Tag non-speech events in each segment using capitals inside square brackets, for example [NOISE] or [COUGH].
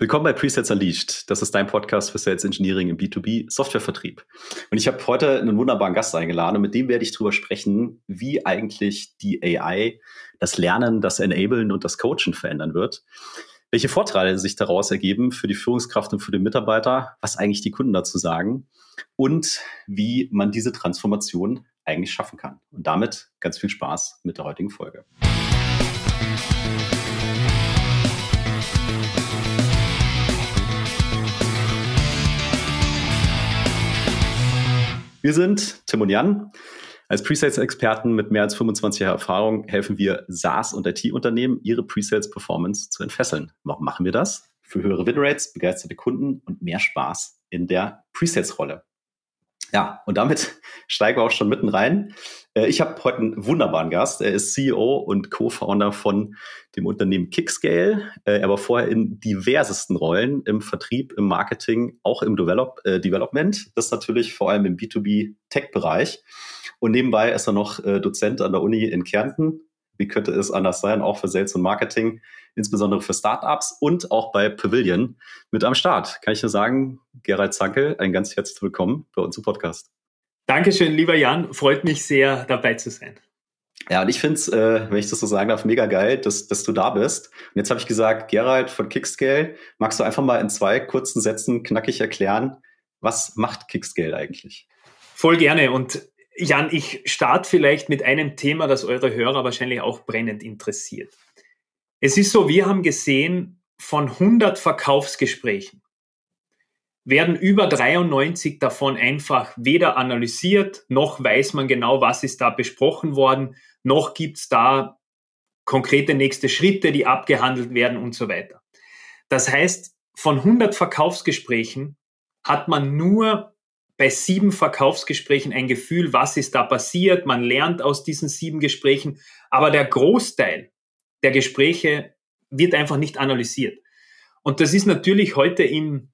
Willkommen bei Presets Unleashed. Das ist dein Podcast für Sales Engineering im B2B Softwarevertrieb. Und ich habe heute einen wunderbaren Gast eingeladen und mit dem werde ich darüber sprechen, wie eigentlich die AI das Lernen, das Enablen und das Coachen verändern wird. Welche Vorteile sich daraus ergeben für die Führungskraft und für den Mitarbeiter, was eigentlich die Kunden dazu sagen und wie man diese Transformation eigentlich schaffen kann. Und damit ganz viel Spaß mit der heutigen Folge. Wir sind Tim und Jan. Als Presales-Experten mit mehr als 25 Jahren Erfahrung helfen wir SaaS- und IT-Unternehmen, ihre Presales-Performance zu entfesseln. Warum machen wir das? Für höhere Winrates, begeisterte Kunden und mehr Spaß in der Presales-Rolle. Ja, und damit [LAUGHS] steigen wir auch schon mitten rein. Äh, ich habe heute einen wunderbaren Gast. Er ist CEO und Co-Founder von dem Unternehmen Kickscale. Äh, er war vorher in diversesten Rollen im Vertrieb, im Marketing, auch im Develop, äh, Development. Das natürlich vor allem im B2B-Tech-Bereich. Und nebenbei ist er noch äh, Dozent an der Uni in Kärnten. Wie könnte es anders sein? Auch für Sales und Marketing, insbesondere für Startups und auch bei Pavilion mit am Start. Kann ich nur sagen, Gerald Zankel, ein ganz herzlich willkommen bei uns im Podcast. Dankeschön, lieber Jan. Freut mich sehr, dabei zu sein. Ja, und ich finde es, äh, wenn ich das so sagen darf, mega geil, dass, dass du da bist. Und jetzt habe ich gesagt, Gerald von Kickscale, magst du einfach mal in zwei kurzen Sätzen knackig erklären, was macht Kickscale eigentlich? Voll gerne. Und Jan, ich starte vielleicht mit einem Thema, das eure Hörer wahrscheinlich auch brennend interessiert. Es ist so, wir haben gesehen, von 100 Verkaufsgesprächen werden über 93 davon einfach weder analysiert, noch weiß man genau, was ist da besprochen worden, noch gibt's da konkrete nächste Schritte, die abgehandelt werden und so weiter. Das heißt, von 100 Verkaufsgesprächen hat man nur bei sieben Verkaufsgesprächen ein Gefühl, was ist da passiert. Man lernt aus diesen sieben Gesprächen, aber der Großteil der Gespräche wird einfach nicht analysiert. Und das ist natürlich heute im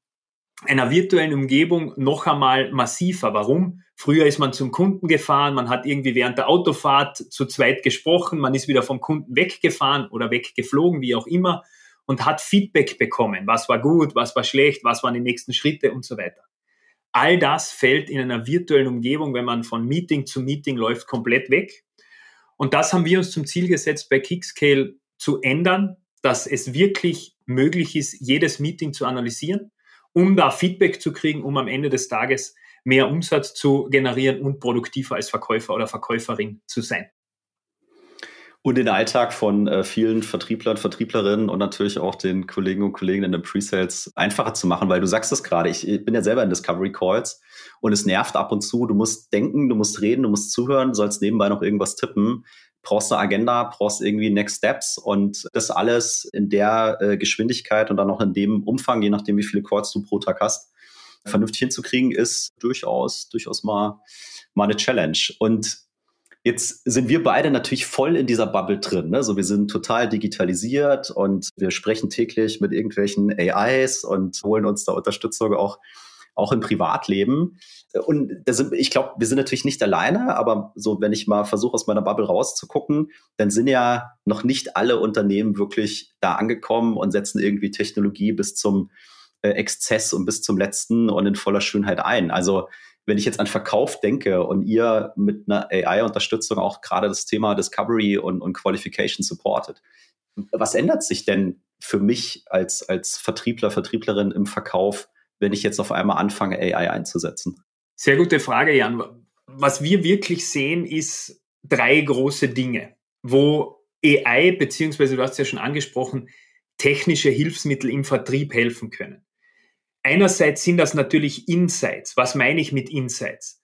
einer virtuellen Umgebung noch einmal massiver. Warum? Früher ist man zum Kunden gefahren, man hat irgendwie während der Autofahrt zu zweit gesprochen, man ist wieder vom Kunden weggefahren oder weggeflogen, wie auch immer, und hat Feedback bekommen. Was war gut, was war schlecht, was waren die nächsten Schritte und so weiter. All das fällt in einer virtuellen Umgebung, wenn man von Meeting zu Meeting läuft, komplett weg. Und das haben wir uns zum Ziel gesetzt, bei Kickscale zu ändern, dass es wirklich möglich ist, jedes Meeting zu analysieren um da Feedback zu kriegen, um am Ende des Tages mehr Umsatz zu generieren und produktiver als Verkäufer oder Verkäuferin zu sein. Und den Alltag von äh, vielen Vertrieblern, Vertrieblerinnen und natürlich auch den Kollegen und Kollegen in den Presales einfacher zu machen, weil du sagst es gerade, ich, ich bin ja selber in Discovery Calls und es nervt ab und zu, du musst denken, du musst reden, du musst zuhören, sollst nebenbei noch irgendwas tippen brauchst eine Agenda, brauchst irgendwie Next Steps und das alles in der äh, Geschwindigkeit und dann auch in dem Umfang, je nachdem, wie viele Calls du pro Tag hast, vernünftig hinzukriegen, ist durchaus, durchaus mal, mal eine Challenge. Und Jetzt sind wir beide natürlich voll in dieser Bubble drin. Ne? So, wir sind total digitalisiert und wir sprechen täglich mit irgendwelchen AIs und holen uns da Unterstützung auch auch im Privatleben. Und sind, ich glaube, wir sind natürlich nicht alleine, aber so, wenn ich mal versuche, aus meiner Bubble rauszugucken, dann sind ja noch nicht alle Unternehmen wirklich da angekommen und setzen irgendwie Technologie bis zum äh, Exzess und bis zum letzten und in voller Schönheit ein. Also wenn ich jetzt an Verkauf denke und ihr mit einer AI-Unterstützung auch gerade das Thema Discovery und, und Qualification supportet, was ändert sich denn für mich als, als Vertriebler, Vertrieblerin im Verkauf, wenn ich jetzt auf einmal anfange, AI einzusetzen? Sehr gute Frage, Jan. Was wir wirklich sehen, ist drei große Dinge, wo AI, beziehungsweise du hast es ja schon angesprochen, technische Hilfsmittel im Vertrieb helfen können. Einerseits sind das natürlich Insights. Was meine ich mit Insights?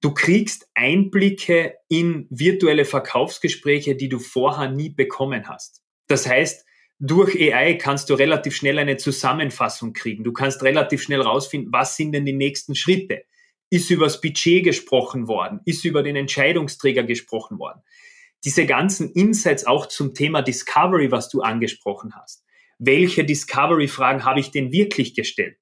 Du kriegst Einblicke in virtuelle Verkaufsgespräche, die du vorher nie bekommen hast. Das heißt, durch AI kannst du relativ schnell eine Zusammenfassung kriegen. Du kannst relativ schnell rausfinden, was sind denn die nächsten Schritte. Ist über das Budget gesprochen worden? Ist über den Entscheidungsträger gesprochen worden? Diese ganzen Insights auch zum Thema Discovery, was du angesprochen hast. Welche Discovery-Fragen habe ich denn wirklich gestellt?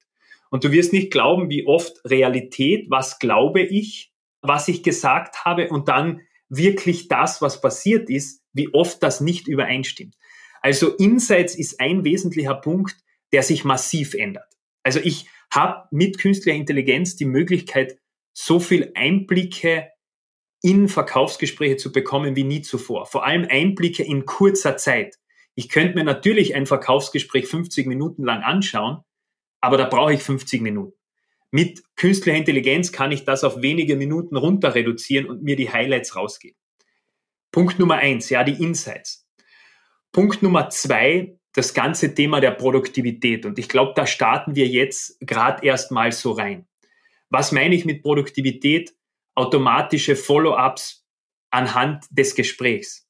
Und du wirst nicht glauben, wie oft Realität, was glaube ich, was ich gesagt habe und dann wirklich das, was passiert ist, wie oft das nicht übereinstimmt. Also Insights ist ein wesentlicher Punkt, der sich massiv ändert. Also ich habe mit künstlicher Intelligenz die Möglichkeit, so viel Einblicke in Verkaufsgespräche zu bekommen wie nie zuvor. Vor allem Einblicke in kurzer Zeit. Ich könnte mir natürlich ein Verkaufsgespräch 50 Minuten lang anschauen, aber da brauche ich 50 Minuten. Mit künstlicher Intelligenz kann ich das auf wenige Minuten runter reduzieren und mir die Highlights rausgeben. Punkt Nummer eins, ja, die Insights. Punkt Nummer zwei, das ganze Thema der Produktivität. Und ich glaube, da starten wir jetzt gerade erst mal so rein. Was meine ich mit Produktivität? Automatische Follow-ups anhand des Gesprächs.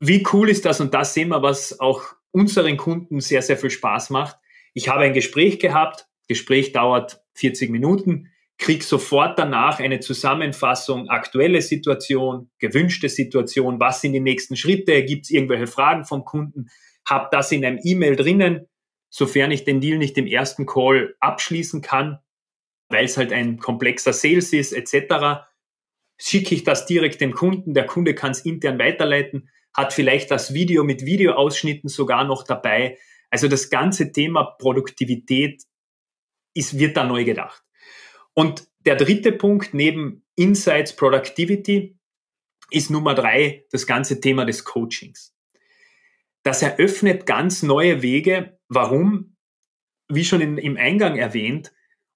Wie cool ist das? Und das sehen wir, was auch unseren Kunden sehr, sehr viel Spaß macht. Ich habe ein Gespräch gehabt. Gespräch dauert 40 Minuten krieg sofort danach eine Zusammenfassung, aktuelle Situation, gewünschte Situation, was sind die nächsten Schritte, gibt es irgendwelche Fragen vom Kunden, hab das in einem E-Mail drinnen, sofern ich den Deal nicht im ersten Call abschließen kann, weil es halt ein komplexer Sales ist, etc., schicke ich das direkt dem Kunden, der Kunde kann es intern weiterleiten, hat vielleicht das Video mit Videoausschnitten sogar noch dabei. Also das ganze Thema Produktivität ist, wird da neu gedacht. Und der dritte Punkt neben Insights Productivity ist Nummer drei das ganze Thema des Coachings. Das eröffnet ganz neue Wege. Warum? Wie schon in, im Eingang erwähnt,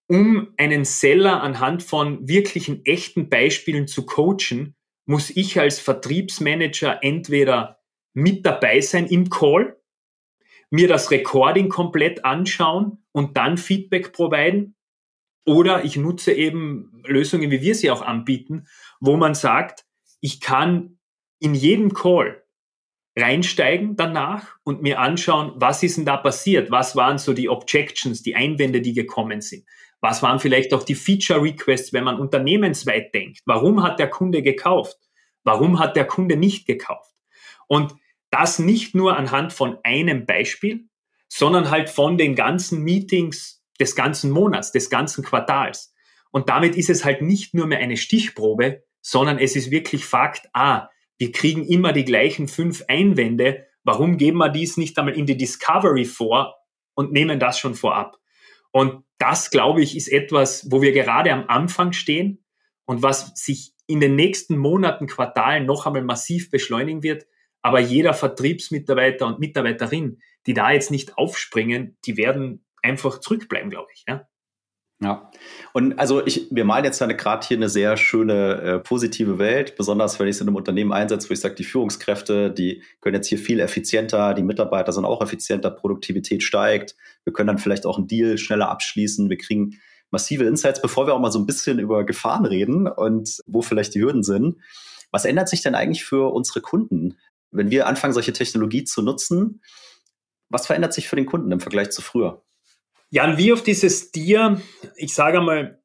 um einen Seller anhand von wirklichen echten Beispielen zu coachen, muss ich als Vertriebsmanager entweder mit dabei sein im Call, mir das Recording komplett anschauen und dann Feedback providen oder ich nutze eben Lösungen, wie wir sie auch anbieten, wo man sagt, ich kann in jedem Call reinsteigen danach und mir anschauen, was ist denn da passiert? Was waren so die Objections, die Einwände, die gekommen sind? Was waren vielleicht auch die Feature Requests, wenn man unternehmensweit denkt? Warum hat der Kunde gekauft? Warum hat der Kunde nicht gekauft? Und das nicht nur anhand von einem Beispiel, sondern halt von den ganzen Meetings des ganzen Monats, des ganzen Quartals. Und damit ist es halt nicht nur mehr eine Stichprobe, sondern es ist wirklich Fakt, ah, wir kriegen immer die gleichen fünf Einwände. Warum geben wir dies nicht einmal in die Discovery vor und nehmen das schon vorab? Und das, glaube ich, ist etwas, wo wir gerade am Anfang stehen und was sich in den nächsten Monaten, Quartalen noch einmal massiv beschleunigen wird. Aber jeder Vertriebsmitarbeiter und Mitarbeiterin, die da jetzt nicht aufspringen, die werden einfach zurückbleiben, glaube ich. Ja. Ja, und also ich, wir malen jetzt gerade hier eine sehr schöne äh, positive Welt, besonders wenn ich es in einem Unternehmen einsetze, wo ich sage, die Führungskräfte, die können jetzt hier viel effizienter, die Mitarbeiter sind auch effizienter, Produktivität steigt, wir können dann vielleicht auch einen Deal schneller abschließen, wir kriegen massive Insights, bevor wir auch mal so ein bisschen über Gefahren reden und wo vielleicht die Hürden sind. Was ändert sich denn eigentlich für unsere Kunden, wenn wir anfangen, solche Technologie zu nutzen? Was verändert sich für den Kunden im Vergleich zu früher? Jan, wie auf dieses Dir, ich sage mal,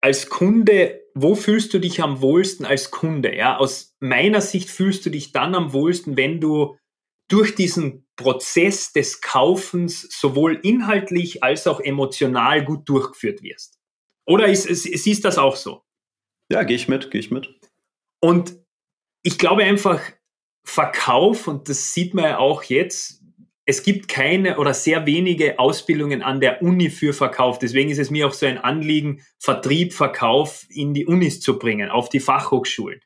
als Kunde, wo fühlst du dich am wohlsten als Kunde? Ja, aus meiner Sicht fühlst du dich dann am wohlsten, wenn du durch diesen Prozess des Kaufens sowohl inhaltlich als auch emotional gut durchgeführt wirst. Oder ist, siehst das auch so? Ja, gehe ich mit, gehe ich mit. Und ich glaube einfach, Verkauf, und das sieht man ja auch jetzt, es gibt keine oder sehr wenige Ausbildungen an der Uni für Verkauf. Deswegen ist es mir auch so ein Anliegen, Vertrieb, Verkauf in die Unis zu bringen, auf die Fachhochschulen.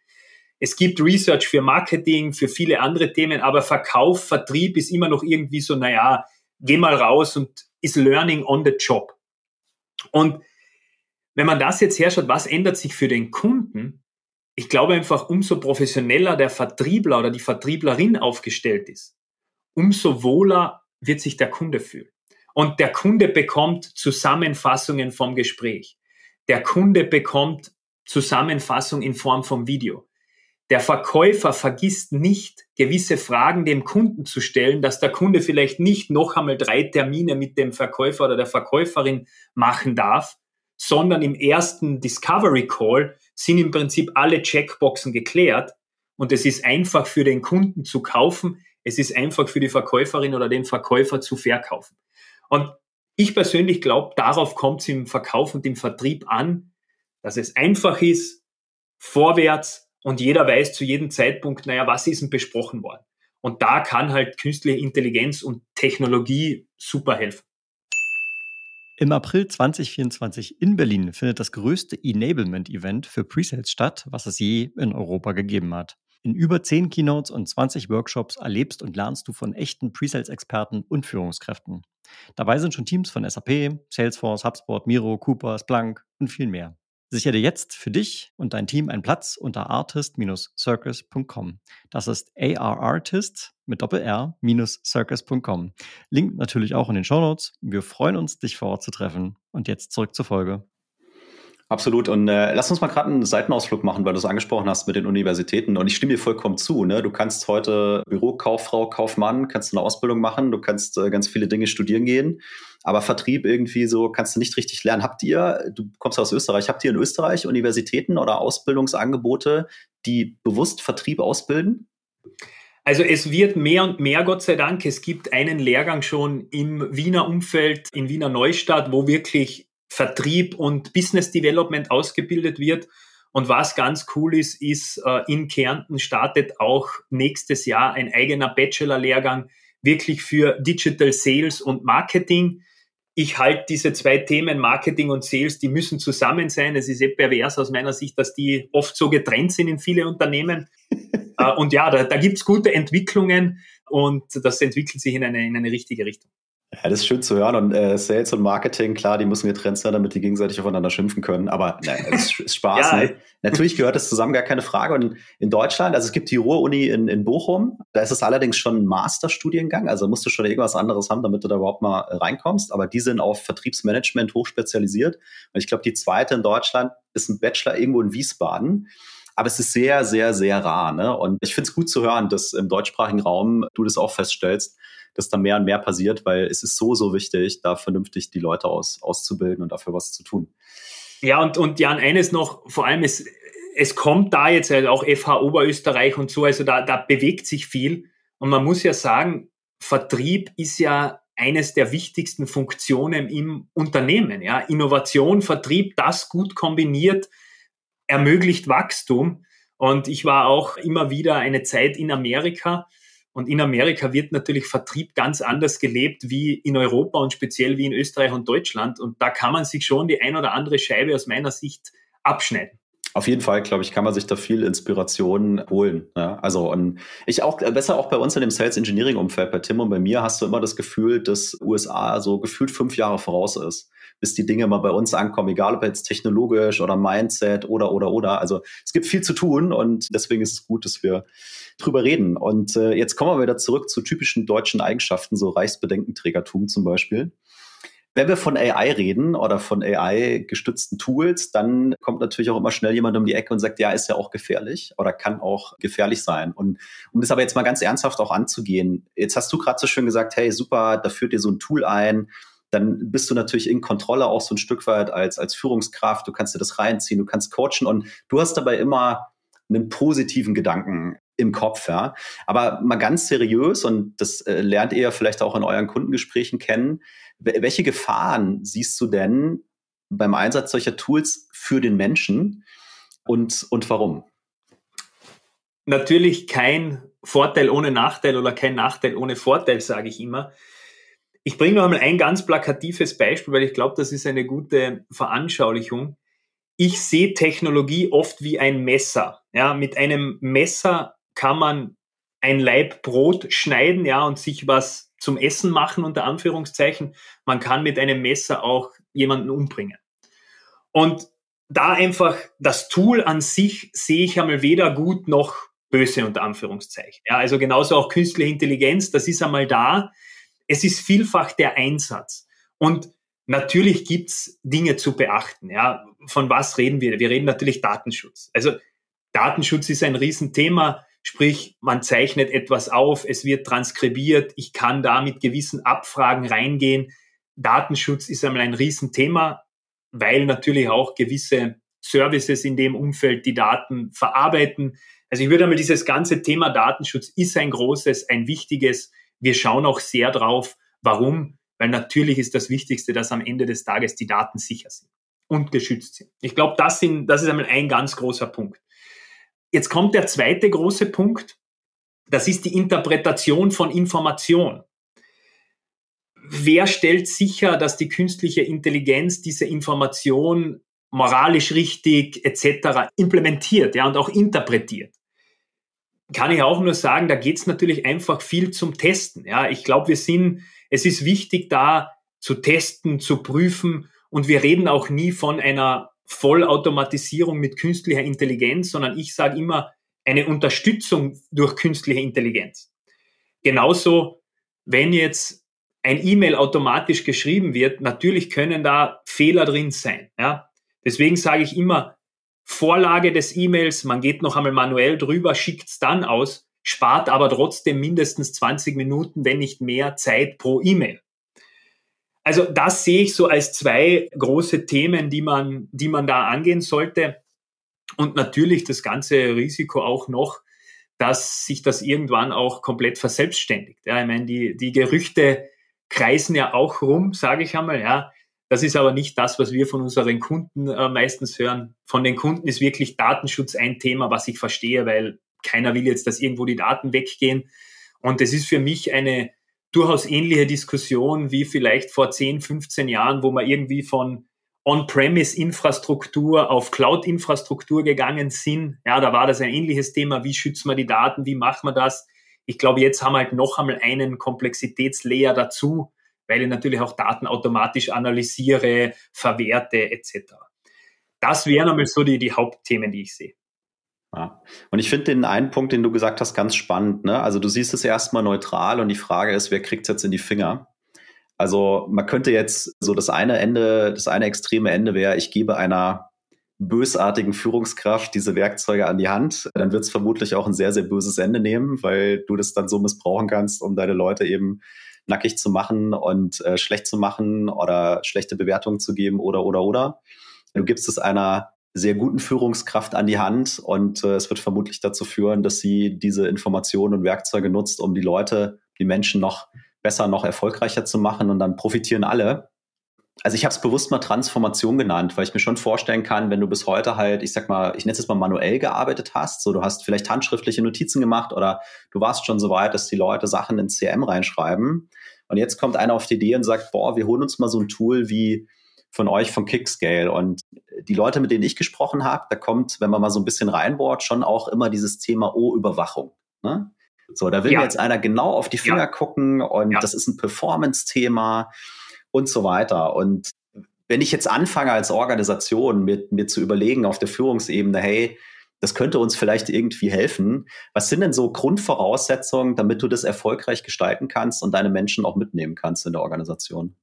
Es gibt Research für Marketing, für viele andere Themen, aber Verkauf, Vertrieb ist immer noch irgendwie so, naja, geh mal raus und ist Learning on the Job. Und wenn man das jetzt herschaut, was ändert sich für den Kunden? Ich glaube einfach, umso professioneller der Vertriebler oder die Vertrieblerin aufgestellt ist, umso wohler wird sich der Kunde fühlen. Und der Kunde bekommt Zusammenfassungen vom Gespräch. Der Kunde bekommt Zusammenfassung in Form vom Video. Der Verkäufer vergisst nicht, gewisse Fragen dem Kunden zu stellen, dass der Kunde vielleicht nicht noch einmal drei Termine mit dem Verkäufer oder der Verkäuferin machen darf, sondern im ersten Discovery Call sind im Prinzip alle Checkboxen geklärt und es ist einfach für den Kunden zu kaufen. Es ist einfach für die Verkäuferin oder den Verkäufer zu verkaufen. Und ich persönlich glaube, darauf kommt es im Verkauf und im Vertrieb an, dass es einfach ist, vorwärts und jeder weiß zu jedem Zeitpunkt, naja, was ist denn besprochen worden? Und da kann halt künstliche Intelligenz und Technologie super helfen. Im April 2024 in Berlin findet das größte Enablement-Event für Presales statt, was es je in Europa gegeben hat. In über 10 Keynotes und 20 Workshops erlebst und lernst du von echten Presales-Experten und Führungskräften. Dabei sind schon Teams von SAP, Salesforce, HubSpot, Miro, Cooper, Splunk und viel mehr. Sichere jetzt für dich und dein Team einen Platz unter artist-circus.com. Das ist arartist mit doppel-r-circus.com. Link natürlich auch in den Show Notes. Wir freuen uns, dich vor Ort zu treffen. Und jetzt zurück zur Folge. Absolut. Und äh, lass uns mal gerade einen Seitenausflug machen, weil du es angesprochen hast mit den Universitäten. Und ich stimme dir vollkommen zu. Ne? Du kannst heute Bürokauffrau, Kaufmann, kannst eine Ausbildung machen, du kannst äh, ganz viele Dinge studieren gehen. Aber Vertrieb irgendwie so kannst du nicht richtig lernen. Habt ihr, du kommst aus Österreich, habt ihr in Österreich Universitäten oder Ausbildungsangebote, die bewusst Vertrieb ausbilden? Also es wird mehr und mehr, Gott sei Dank. Es gibt einen Lehrgang schon im Wiener Umfeld, in Wiener Neustadt, wo wirklich Vertrieb und Business Development ausgebildet wird. Und was ganz cool ist, ist, äh, in Kärnten startet auch nächstes Jahr ein eigener Bachelor-Lehrgang wirklich für Digital Sales und Marketing. Ich halte diese zwei Themen Marketing und Sales, die müssen zusammen sein. Es ist eh pervers aus meiner Sicht, dass die oft so getrennt sind in viele Unternehmen. [LAUGHS] Äh, und ja, da, da gibt es gute Entwicklungen und das entwickelt sich in eine, in eine richtige Richtung. Ja, das ist schön zu hören. Und äh, Sales und Marketing, klar, die müssen getrennt sein, damit die gegenseitig aufeinander schimpfen können. Aber nein, es [LAUGHS] ist Spaß. ja. ne? Natürlich gehört das zusammen, gar keine Frage. Und in Deutschland, also es gibt die Ruhr-Uni in, in Bochum, da ist es allerdings schon ein Masterstudiengang. Also musst du schon irgendwas anderes haben, damit du da überhaupt mal äh, reinkommst. Aber die sind auf Vertriebsmanagement hochspezialisiert. Und ich glaube, die zweite in Deutschland ist ein Bachelor irgendwo in Wiesbaden. Aber es ist sehr, sehr, sehr rar. Ne? Und ich finde es gut zu hören, dass im deutschsprachigen Raum du das auch feststellst, dass da mehr und mehr passiert, weil es ist so, so wichtig, da vernünftig die Leute aus, auszubilden und dafür was zu tun. Ja, und, und Jan, eines noch, vor allem es, es kommt da jetzt halt auch FH Oberösterreich und so, also da, da bewegt sich viel. Und man muss ja sagen, Vertrieb ist ja eines der wichtigsten Funktionen im Unternehmen. Ja. Innovation, Vertrieb, das gut kombiniert, ermöglicht Wachstum. Und ich war auch immer wieder eine Zeit in Amerika und in Amerika wird natürlich Vertrieb ganz anders gelebt wie in Europa und speziell wie in Österreich und Deutschland. Und da kann man sich schon die ein oder andere Scheibe aus meiner Sicht abschneiden. Auf jeden Fall, glaube ich, kann man sich da viel Inspiration holen. Ja, also und ich auch äh, besser auch bei uns in dem Sales Engineering Umfeld bei Tim und bei mir hast du immer das Gefühl, dass USA so gefühlt fünf Jahre voraus ist, bis die Dinge mal bei uns ankommen, egal ob jetzt technologisch oder Mindset oder oder oder. Also es gibt viel zu tun und deswegen ist es gut, dass wir drüber reden. Und äh, jetzt kommen wir wieder zurück zu typischen deutschen Eigenschaften, so Reichsbedenkenträgertum zum Beispiel. Wenn wir von AI reden oder von AI-gestützten Tools, dann kommt natürlich auch immer schnell jemand um die Ecke und sagt, ja, ist ja auch gefährlich oder kann auch gefährlich sein. Und um das aber jetzt mal ganz ernsthaft auch anzugehen, jetzt hast du gerade so schön gesagt, hey, super, da führt dir so ein Tool ein, dann bist du natürlich in Kontrolle auch so ein Stück weit als, als Führungskraft, du kannst dir das reinziehen, du kannst coachen und du hast dabei immer einen positiven Gedanken im Kopf, ja. Aber mal ganz seriös, und das äh, lernt ihr vielleicht auch in euren Kundengesprächen kennen, welche Gefahren siehst du denn beim Einsatz solcher Tools für den Menschen und, und warum? Natürlich kein Vorteil ohne Nachteil oder kein Nachteil ohne Vorteil, sage ich immer. Ich bringe noch einmal ein ganz plakatives Beispiel, weil ich glaube, das ist eine gute Veranschaulichung. Ich sehe Technologie oft wie ein Messer. Ja, mit einem Messer kann man ein Laib Brot schneiden, ja, und sich was zum Essen machen, unter Anführungszeichen. Man kann mit einem Messer auch jemanden umbringen. Und da einfach das Tool an sich sehe ich einmal weder gut noch böse, unter Anführungszeichen. Ja, also genauso auch künstliche Intelligenz, das ist einmal da. Es ist vielfach der Einsatz. Und natürlich gibt's Dinge zu beachten. Ja, von was reden wir? Wir reden natürlich Datenschutz. Also Datenschutz ist ein Riesenthema. Sprich, man zeichnet etwas auf, es wird transkribiert, ich kann da mit gewissen Abfragen reingehen. Datenschutz ist einmal ein Riesenthema, weil natürlich auch gewisse Services in dem Umfeld die Daten verarbeiten. Also ich würde einmal dieses ganze Thema Datenschutz ist ein großes, ein wichtiges. Wir schauen auch sehr drauf. Warum? Weil natürlich ist das Wichtigste, dass am Ende des Tages die Daten sicher sind und geschützt sind. Ich glaube, das, das ist einmal ein ganz großer Punkt. Jetzt kommt der zweite große Punkt. Das ist die Interpretation von Information. wer stellt sicher, dass die künstliche Intelligenz diese Information moralisch richtig etc. implementiert ja, und auch interpretiert? Kann ich auch nur sagen, da geht es natürlich einfach viel zum Testen. Ja, ich glaube, wir sind, es ist wichtig, da zu testen, zu prüfen und wir reden auch nie von einer Vollautomatisierung mit künstlicher Intelligenz, sondern ich sage immer eine Unterstützung durch künstliche Intelligenz. Genauso, wenn jetzt ein E-Mail automatisch geschrieben wird, natürlich können da Fehler drin sein. Ja? Deswegen sage ich immer, Vorlage des E-Mails, man geht noch einmal manuell drüber, schickt es dann aus, spart aber trotzdem mindestens 20 Minuten, wenn nicht mehr Zeit pro E-Mail. Also das sehe ich so als zwei große Themen, die man, die man da angehen sollte. Und natürlich das ganze Risiko auch noch, dass sich das irgendwann auch komplett verselbstständigt. Ja, ich meine, die, die Gerüchte kreisen ja auch rum, sage ich einmal, ja. Das ist aber nicht das, was wir von unseren Kunden äh, meistens hören. Von den Kunden ist wirklich Datenschutz ein Thema, was ich verstehe, weil keiner will jetzt, dass irgendwo die Daten weggehen. Und es ist für mich eine durchaus ähnliche Diskussion wie vielleicht vor 10, 15 Jahren, wo man irgendwie von On-Premise-Infrastruktur auf Cloud-Infrastruktur gegangen sind. Ja, da war das ein ähnliches Thema. Wie schützen wir die Daten? Wie machen wir das? Ich glaube, jetzt haben wir halt noch einmal einen Komplexitätslayer dazu, weil ich natürlich auch Daten automatisch analysiere, verwerte etc. Das wären einmal so die, die Hauptthemen, die ich sehe. Ja. Und ich finde den einen Punkt, den du gesagt hast, ganz spannend. Ne? Also du siehst es erstmal neutral und die Frage ist, wer kriegt es jetzt in die Finger? Also man könnte jetzt so das eine Ende, das eine extreme Ende wäre, ich gebe einer bösartigen Führungskraft diese Werkzeuge an die Hand, dann wird es vermutlich auch ein sehr, sehr böses Ende nehmen, weil du das dann so missbrauchen kannst, um deine Leute eben nackig zu machen und äh, schlecht zu machen oder schlechte Bewertungen zu geben oder oder oder. Du gibst es einer sehr guten Führungskraft an die Hand und äh, es wird vermutlich dazu führen, dass sie diese Informationen und Werkzeuge nutzt, um die Leute, die Menschen noch besser, noch erfolgreicher zu machen und dann profitieren alle. Also ich habe es bewusst mal Transformation genannt, weil ich mir schon vorstellen kann, wenn du bis heute halt, ich sag mal, ich nenne es mal manuell gearbeitet hast, so du hast vielleicht handschriftliche Notizen gemacht oder du warst schon so weit, dass die Leute Sachen ins CM reinschreiben und jetzt kommt einer auf die Idee und sagt, boah, wir holen uns mal so ein Tool wie von euch von Kickscale. Und die Leute, mit denen ich gesprochen habe, da kommt, wenn man mal so ein bisschen reinbohrt, schon auch immer dieses Thema O-Überwachung. Ne? So, da will ja. jetzt einer genau auf die Finger ja. gucken und ja. das ist ein Performance-Thema und so weiter. Und wenn ich jetzt anfange als Organisation mir, mir zu überlegen auf der Führungsebene, hey, das könnte uns vielleicht irgendwie helfen. Was sind denn so Grundvoraussetzungen, damit du das erfolgreich gestalten kannst und deine Menschen auch mitnehmen kannst in der Organisation?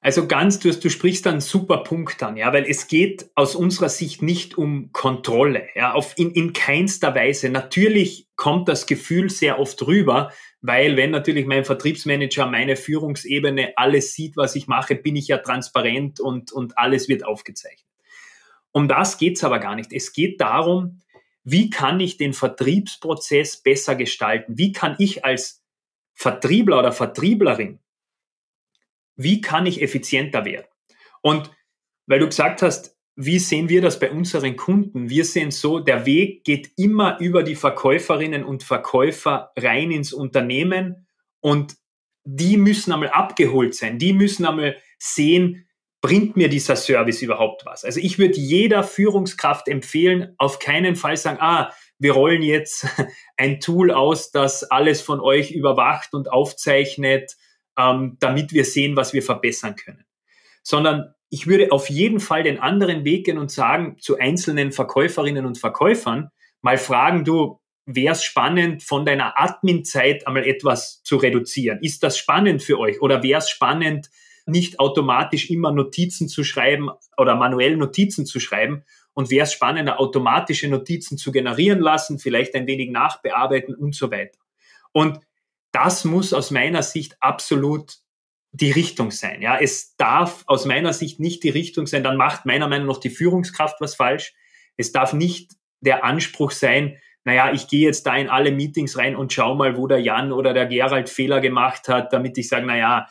Also ganz, du, du sprichst einen super Punkt an, ja, weil es geht aus unserer Sicht nicht um Kontrolle, ja, auf, in, in keinster Weise. Natürlich kommt das Gefühl sehr oft rüber, weil wenn natürlich mein Vertriebsmanager, meine Führungsebene alles sieht, was ich mache, bin ich ja transparent und, und alles wird aufgezeichnet. Um das geht's aber gar nicht. Es geht darum, wie kann ich den Vertriebsprozess besser gestalten? Wie kann ich als Vertriebler oder Vertrieblerin wie kann ich effizienter werden? Und weil du gesagt hast, wie sehen wir das bei unseren Kunden? Wir sehen so, der Weg geht immer über die Verkäuferinnen und Verkäufer rein ins Unternehmen und die müssen einmal abgeholt sein. Die müssen einmal sehen, bringt mir dieser Service überhaupt was? Also ich würde jeder Führungskraft empfehlen, auf keinen Fall sagen, ah, wir rollen jetzt [LAUGHS] ein Tool aus, das alles von euch überwacht und aufzeichnet ähm, damit wir sehen, was wir verbessern können. Sondern ich würde auf jeden Fall den anderen Weg gehen und sagen zu einzelnen Verkäuferinnen und Verkäufern, mal fragen, du, wäre es spannend, von deiner Admin-Zeit einmal etwas zu reduzieren? Ist das spannend für euch? Oder wäre es spannend, nicht automatisch immer Notizen zu schreiben oder manuell Notizen zu schreiben? Und wäre es spannender, automatische Notizen zu generieren lassen, vielleicht ein wenig nachbearbeiten und so weiter? Und das muss aus meiner Sicht absolut die Richtung sein. Ja, es darf aus meiner Sicht nicht die Richtung sein, dann macht meiner Meinung nach die Führungskraft was falsch. Es darf nicht der Anspruch sein, naja, ich gehe jetzt da in alle Meetings rein und schau mal, wo der Jan oder der Gerald Fehler gemacht hat, damit ich sage, naja,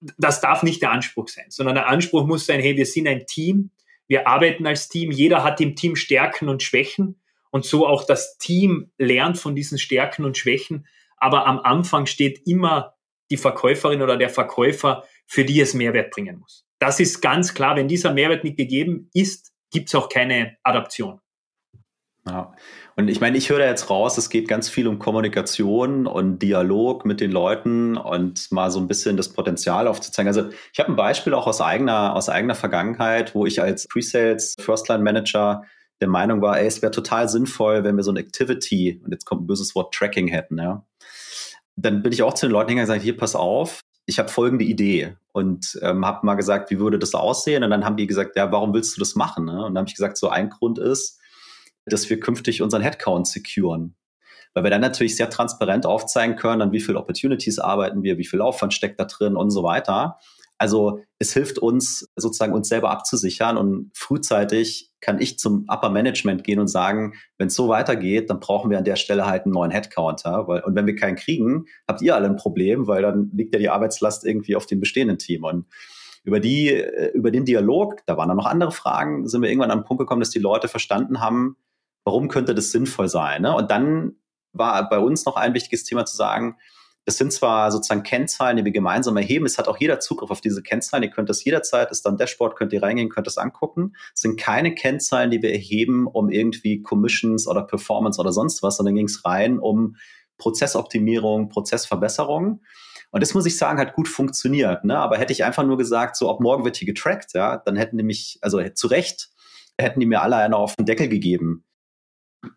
das darf nicht der Anspruch sein, sondern der Anspruch muss sein, hey, wir sind ein Team, wir arbeiten als Team, jeder hat im Team Stärken und Schwächen und so auch das Team lernt von diesen Stärken und Schwächen aber am Anfang steht immer die Verkäuferin oder der Verkäufer, für die es Mehrwert bringen muss. Das ist ganz klar, wenn dieser Mehrwert nicht gegeben ist, gibt es auch keine Adaption. Ja. Und ich meine, ich höre da jetzt raus, es geht ganz viel um Kommunikation und Dialog mit den Leuten und mal so ein bisschen das Potenzial aufzuzeigen. Also ich habe ein Beispiel auch aus eigener, aus eigener Vergangenheit, wo ich als Pre-Sales First-Line Manager der Meinung war, ey, es wäre total sinnvoll, wenn wir so ein Activity, und jetzt kommt ein böses Wort, Tracking hätten, ja. Dann bin ich auch zu den Leuten hingegangen und gesagt, hier, pass auf, ich habe folgende Idee und ähm, habe mal gesagt, wie würde das aussehen? Und dann haben die gesagt, ja, warum willst du das machen? Ne? Und dann habe ich gesagt, so ein Grund ist, dass wir künftig unseren Headcount securen. Weil wir dann natürlich sehr transparent aufzeigen können, an wie viele Opportunities arbeiten wir, wie viel Aufwand steckt da drin und so weiter. Also es hilft uns sozusagen uns selber abzusichern und frühzeitig kann ich zum Upper Management gehen und sagen, wenn es so weitergeht, dann brauchen wir an der Stelle halt einen neuen Headcounter. Weil, und wenn wir keinen kriegen, habt ihr alle ein Problem, weil dann liegt ja die Arbeitslast irgendwie auf dem bestehenden Team. Und über die, äh, über den Dialog, da waren dann noch andere Fragen, sind wir irgendwann an den Punkt gekommen, dass die Leute verstanden haben, warum könnte das sinnvoll sein? Ne? Und dann war bei uns noch ein wichtiges Thema zu sagen, das sind zwar sozusagen Kennzahlen, die wir gemeinsam erheben. Es hat auch jeder Zugriff auf diese Kennzahlen. Ihr könnt das jederzeit, ist dann Dashboard, könnt ihr reingehen, könnt das angucken. Es sind keine Kennzahlen, die wir erheben, um irgendwie Commissions oder Performance oder sonst was, sondern ging es rein um Prozessoptimierung, Prozessverbesserung. Und das muss ich sagen, hat gut funktioniert. Ne? Aber hätte ich einfach nur gesagt, so ab morgen wird hier getrackt, ja, dann hätten die mich, also zu Recht, hätten die mir alle einer auf den Deckel gegeben.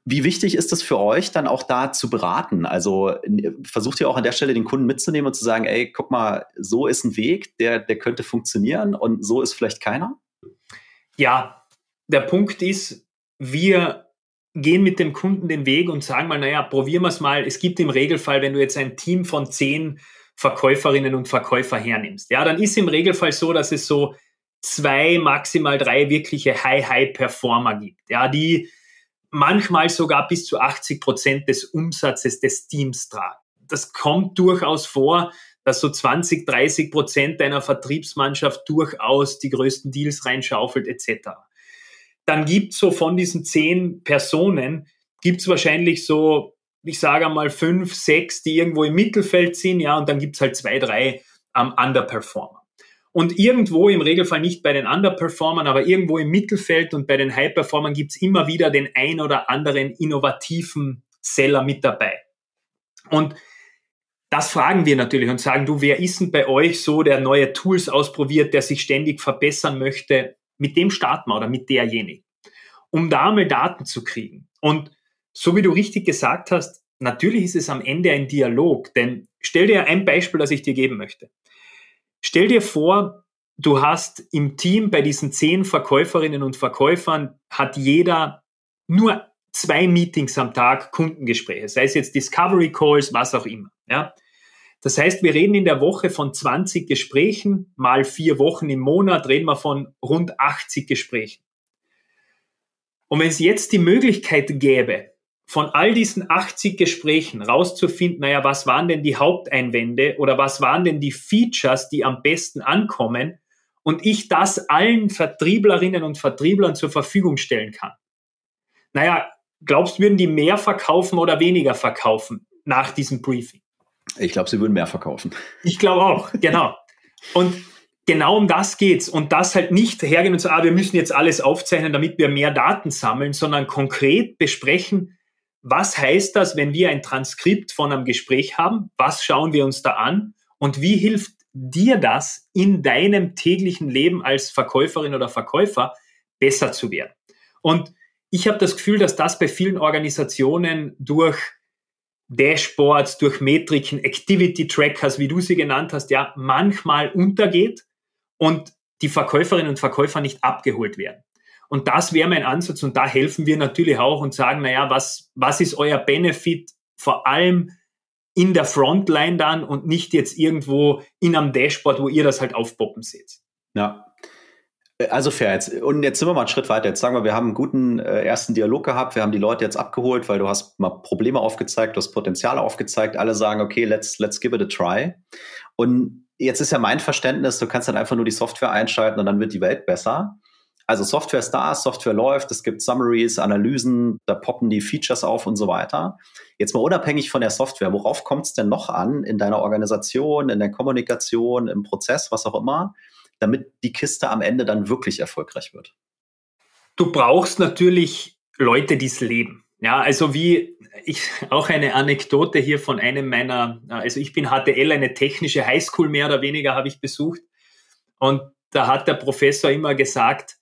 Wie wichtig ist es für euch, dann auch da zu beraten? Also versucht ihr auch an der Stelle den Kunden mitzunehmen und zu sagen, ey, guck mal, so ist ein Weg, der, der könnte funktionieren und so ist vielleicht keiner? Ja, der Punkt ist, wir gehen mit dem Kunden den Weg und sagen mal, naja, probieren wir es mal. Es gibt im Regelfall, wenn du jetzt ein Team von zehn Verkäuferinnen und Verkäufer hernimmst, ja, dann ist im Regelfall so, dass es so zwei, maximal drei wirkliche High-High-Performer gibt, ja, die manchmal sogar bis zu 80 Prozent des Umsatzes des Teams tragen. Das kommt durchaus vor, dass so 20, 30 Prozent deiner Vertriebsmannschaft durchaus die größten Deals reinschaufelt etc. Dann gibt es so von diesen zehn Personen, gibt es wahrscheinlich so, ich sage einmal fünf, sechs, die irgendwo im Mittelfeld sind, ja, und dann gibt es halt zwei, drei am ähm, Underperformer. Und irgendwo im Regelfall nicht bei den Underperformern, aber irgendwo im Mittelfeld und bei den High-Performern gibt es immer wieder den ein oder anderen innovativen Seller mit dabei. Und das fragen wir natürlich und sagen, du, wer ist denn bei euch so, der neue Tools ausprobiert, der sich ständig verbessern möchte? Mit dem starten wir oder mit derjenigen. Um da mal Daten zu kriegen. Und so wie du richtig gesagt hast, natürlich ist es am Ende ein Dialog, denn stell dir ein Beispiel, das ich dir geben möchte. Stell dir vor, du hast im Team bei diesen zehn Verkäuferinnen und Verkäufern hat jeder nur zwei Meetings am Tag, Kundengespräche, sei es jetzt Discovery Calls, was auch immer. Ja? Das heißt, wir reden in der Woche von 20 Gesprächen, mal vier Wochen im Monat reden wir von rund 80 Gesprächen. Und wenn es jetzt die Möglichkeit gäbe, von all diesen 80 Gesprächen rauszufinden, naja, was waren denn die Haupteinwände oder was waren denn die Features, die am besten ankommen und ich das allen Vertrieblerinnen und Vertrieblern zur Verfügung stellen kann. Naja, glaubst du, würden die mehr verkaufen oder weniger verkaufen nach diesem Briefing? Ich glaube, sie würden mehr verkaufen. Ich glaube auch, genau. Und genau um das geht's und das halt nicht hergehen und sagen, ah, wir müssen jetzt alles aufzeichnen, damit wir mehr Daten sammeln, sondern konkret besprechen, was heißt das, wenn wir ein Transkript von einem Gespräch haben? Was schauen wir uns da an? Und wie hilft dir das in deinem täglichen Leben als Verkäuferin oder Verkäufer besser zu werden? Und ich habe das Gefühl, dass das bei vielen Organisationen durch Dashboards, durch Metriken, Activity Trackers, wie du sie genannt hast, ja, manchmal untergeht und die Verkäuferinnen und Verkäufer nicht abgeholt werden. Und das wäre mein Ansatz und da helfen wir natürlich auch und sagen, naja, was, was ist euer Benefit vor allem in der Frontline dann und nicht jetzt irgendwo in einem Dashboard, wo ihr das halt aufpoppen seht. Ja, also fair jetzt. Und jetzt sind wir mal einen Schritt weiter. Jetzt sagen wir, wir haben einen guten äh, ersten Dialog gehabt. Wir haben die Leute jetzt abgeholt, weil du hast mal Probleme aufgezeigt, du hast Potenzial aufgezeigt. Alle sagen, okay, let's, let's give it a try. Und jetzt ist ja mein Verständnis, du kannst dann einfach nur die Software einschalten und dann wird die Welt besser. Also Software ist da, Software läuft, es gibt Summaries, Analysen, da poppen die Features auf und so weiter. Jetzt mal unabhängig von der Software, worauf kommt es denn noch an in deiner Organisation, in der Kommunikation, im Prozess, was auch immer, damit die Kiste am Ende dann wirklich erfolgreich wird? Du brauchst natürlich Leute, die es leben. Ja, also wie ich auch eine Anekdote hier von einem meiner, also ich bin HTL, eine technische Highschool mehr oder weniger habe ich besucht. Und da hat der Professor immer gesagt,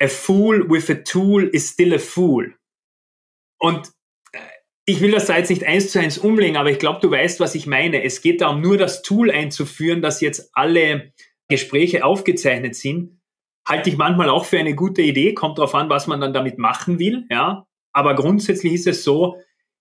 a fool with a tool is still a fool. Und äh, ich will das da jetzt nicht eins zu eins umlegen, aber ich glaube, du weißt, was ich meine. Es geht darum, nur das Tool einzuführen, dass jetzt alle Gespräche aufgezeichnet sind. Halte ich manchmal auch für eine gute Idee. Kommt darauf an, was man dann damit machen will. Ja, aber grundsätzlich ist es so,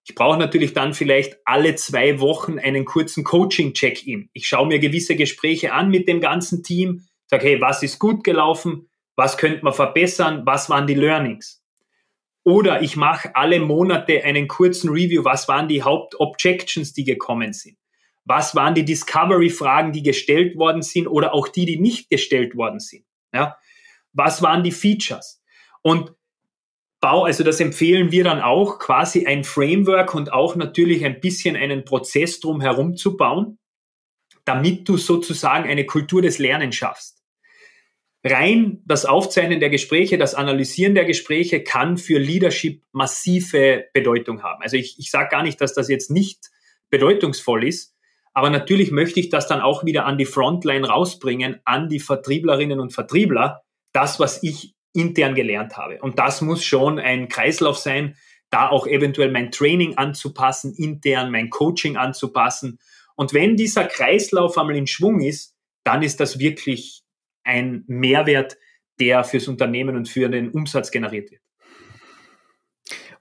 ich brauche natürlich dann vielleicht alle zwei Wochen einen kurzen Coaching-Check-in. Ich schaue mir gewisse Gespräche an mit dem ganzen Team, sage, hey, was ist gut gelaufen? Was könnte man verbessern? Was waren die Learnings? Oder ich mache alle Monate einen kurzen Review. Was waren die Hauptobjections, die gekommen sind? Was waren die Discovery-Fragen, die gestellt worden sind oder auch die, die nicht gestellt worden sind? Ja? Was waren die Features? Und bau, also das empfehlen wir dann auch, quasi ein Framework und auch natürlich ein bisschen einen Prozess drum herum zu bauen, damit du sozusagen eine Kultur des Lernens schaffst rein das Aufzeichnen der Gespräche, das Analysieren der Gespräche kann für Leadership massive Bedeutung haben. Also ich, ich sage gar nicht, dass das jetzt nicht bedeutungsvoll ist, aber natürlich möchte ich das dann auch wieder an die Frontline rausbringen, an die Vertrieblerinnen und Vertriebler, das, was ich intern gelernt habe. Und das muss schon ein Kreislauf sein, da auch eventuell mein Training anzupassen, intern mein Coaching anzupassen. Und wenn dieser Kreislauf einmal in Schwung ist, dann ist das wirklich ein Mehrwert, der fürs Unternehmen und für den Umsatz generiert wird.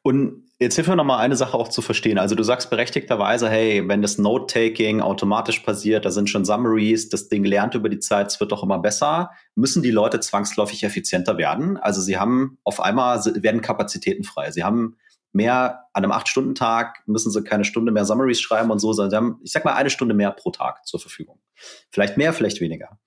Und jetzt hilf mir nochmal eine Sache auch zu verstehen. Also du sagst berechtigterweise, hey, wenn das Note-Taking automatisch passiert, da sind schon Summaries, das Ding lernt über die Zeit, es wird doch immer besser, müssen die Leute zwangsläufig effizienter werden. Also sie haben auf einmal, werden Kapazitäten frei. Sie haben mehr an einem Acht-Stunden-Tag, müssen sie keine Stunde mehr Summaries schreiben und so, sondern sie haben, ich sag mal, eine Stunde mehr pro Tag zur Verfügung. Vielleicht mehr, vielleicht weniger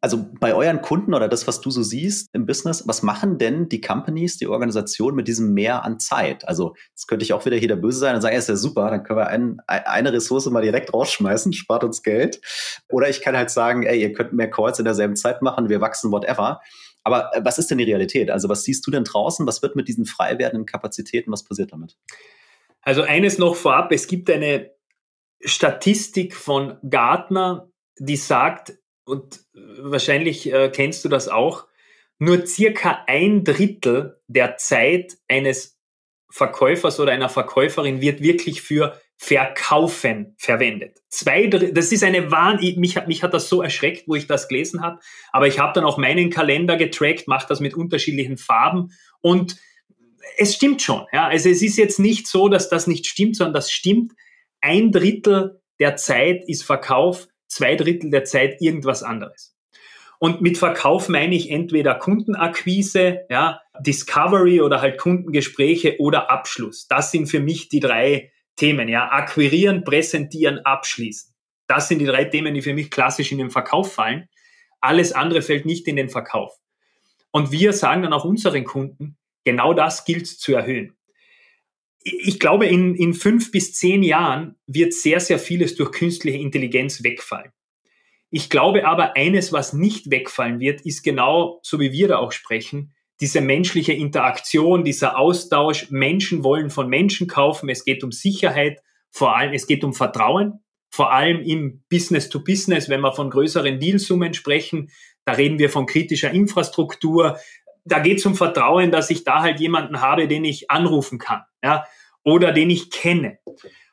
also bei euren Kunden oder das, was du so siehst im Business, was machen denn die Companies, die Organisation mit diesem Mehr an Zeit? Also, das könnte ich auch wieder hier der Böse sein und sagen, ja, ist ja super, dann können wir ein, eine Ressource mal direkt rausschmeißen, spart uns Geld. Oder ich kann halt sagen, ey, ihr könnt mehr Calls in derselben Zeit machen, wir wachsen, whatever. Aber äh, was ist denn die Realität? Also, was siehst du denn draußen? Was wird mit diesen frei werdenden Kapazitäten? Was passiert damit? Also, eines noch vorab. Es gibt eine Statistik von Gartner, die sagt, und wahrscheinlich äh, kennst du das auch, nur circa ein Drittel der Zeit eines Verkäufers oder einer Verkäuferin wird wirklich für Verkaufen verwendet. Zwei, das ist eine Wahn, mich hat, mich hat das so erschreckt, wo ich das gelesen habe, aber ich habe dann auch meinen Kalender getrackt, mache das mit unterschiedlichen Farben und es stimmt schon. Ja? Also es ist jetzt nicht so, dass das nicht stimmt, sondern das stimmt. Ein Drittel der Zeit ist Verkauf, zwei Drittel der Zeit irgendwas anderes. Und mit Verkauf meine ich entweder Kundenakquise, ja, Discovery oder halt Kundengespräche oder Abschluss. Das sind für mich die drei Themen, ja. Akquirieren, präsentieren, abschließen. Das sind die drei Themen, die für mich klassisch in den Verkauf fallen. Alles andere fällt nicht in den Verkauf. Und wir sagen dann auch unseren Kunden, genau das gilt zu erhöhen ich glaube, in, in fünf bis zehn Jahren wird sehr, sehr vieles durch künstliche Intelligenz wegfallen. Ich glaube aber, eines, was nicht wegfallen wird, ist genau, so wie wir da auch sprechen, diese menschliche Interaktion, dieser Austausch. Menschen wollen von Menschen kaufen. Es geht um Sicherheit, vor allem, es geht um Vertrauen, vor allem im Business to Business, wenn wir von größeren Dealsummen sprechen. Da reden wir von kritischer Infrastruktur, da geht es um Vertrauen, dass ich da halt jemanden habe, den ich anrufen kann, ja, oder den ich kenne.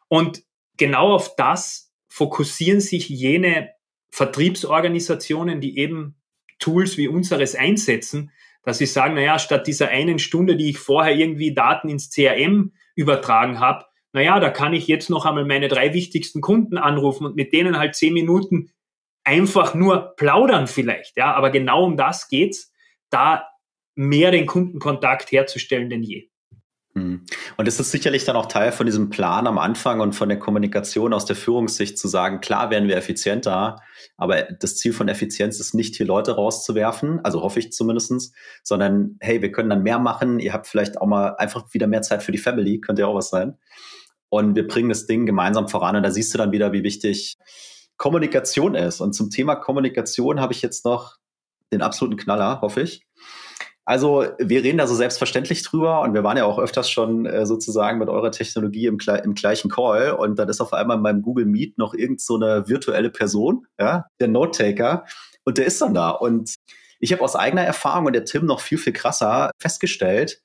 Und genau auf das fokussieren sich jene Vertriebsorganisationen, die eben Tools wie unseres einsetzen, dass sie sagen, naja, statt dieser einen Stunde, die ich vorher irgendwie Daten ins CRM übertragen habe, naja, da kann ich jetzt noch einmal meine drei wichtigsten Kunden anrufen und mit denen halt zehn Minuten einfach nur plaudern vielleicht, ja, aber genau um das geht's, da mehr den Kundenkontakt herzustellen denn je. Hm. Und es ist sicherlich dann auch Teil von diesem Plan am Anfang und von der Kommunikation aus der Führungssicht zu sagen, klar werden wir effizienter, aber das Ziel von Effizienz ist nicht, hier Leute rauszuwerfen, also hoffe ich zumindestens, sondern hey, wir können dann mehr machen, ihr habt vielleicht auch mal einfach wieder mehr Zeit für die Family, könnte ja auch was sein. Und wir bringen das Ding gemeinsam voran und da siehst du dann wieder, wie wichtig Kommunikation ist. Und zum Thema Kommunikation habe ich jetzt noch den absoluten Knaller, hoffe ich. Also wir reden da so selbstverständlich drüber und wir waren ja auch öfters schon äh, sozusagen mit eurer Technologie im, im, gleichen Call und dann ist auf einmal in meinem Google Meet noch irgend so eine virtuelle Person, ja, der Note-Taker und der ist dann da und ich habe aus eigener Erfahrung und der Tim noch viel, viel krasser festgestellt,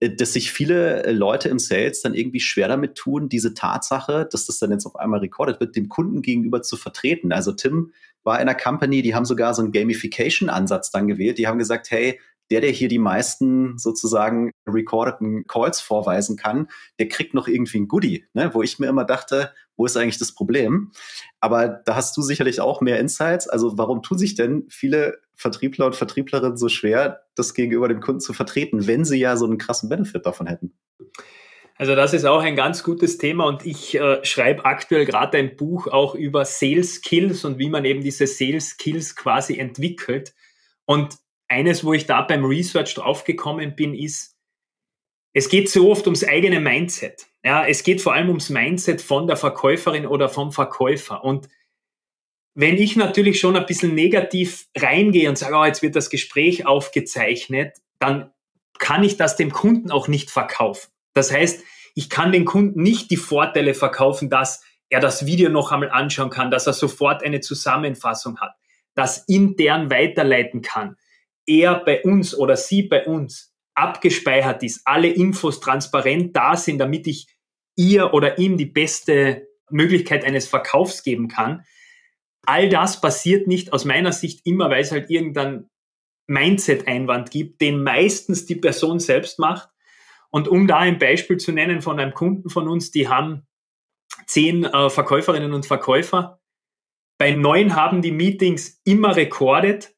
äh, dass sich viele äh, Leute im Sales dann irgendwie schwer damit tun, diese Tatsache, dass das dann jetzt auf einmal recorded wird, dem Kunden gegenüber zu vertreten. Also Tim war in einer Company, die haben sogar so einen Gamification-Ansatz dann gewählt. Die haben gesagt, hey, der, der hier die meisten sozusagen recordeten Calls vorweisen kann, der kriegt noch irgendwie ein Goodie, ne? wo ich mir immer dachte, wo ist eigentlich das Problem? Aber da hast du sicherlich auch mehr Insights. Also warum tun sich denn viele Vertriebler und Vertrieblerinnen so schwer, das gegenüber dem Kunden zu vertreten, wenn sie ja so einen krassen Benefit davon hätten? Also das ist auch ein ganz gutes Thema und ich äh, schreibe aktuell gerade ein Buch auch über Sales Skills und wie man eben diese Sales Skills quasi entwickelt. Und eines, wo ich da beim Research draufgekommen bin, ist, es geht so oft ums eigene Mindset. Ja, es geht vor allem ums Mindset von der Verkäuferin oder vom Verkäufer. Und wenn ich natürlich schon ein bisschen negativ reingehe und sage, oh, jetzt wird das Gespräch aufgezeichnet, dann kann ich das dem Kunden auch nicht verkaufen. Das heißt, ich kann den Kunden nicht die Vorteile verkaufen, dass er das Video noch einmal anschauen kann, dass er sofort eine Zusammenfassung hat, das intern weiterleiten kann, er bei uns oder sie bei uns abgespeichert ist, alle Infos transparent da sind, damit ich ihr oder ihm die beste Möglichkeit eines Verkaufs geben kann. All das passiert nicht aus meiner Sicht immer, weil es halt irgendein Mindset-Einwand gibt, den meistens die Person selbst macht. Und um da ein Beispiel zu nennen von einem Kunden von uns, die haben zehn äh, Verkäuferinnen und Verkäufer. Bei neun haben die Meetings immer rekordet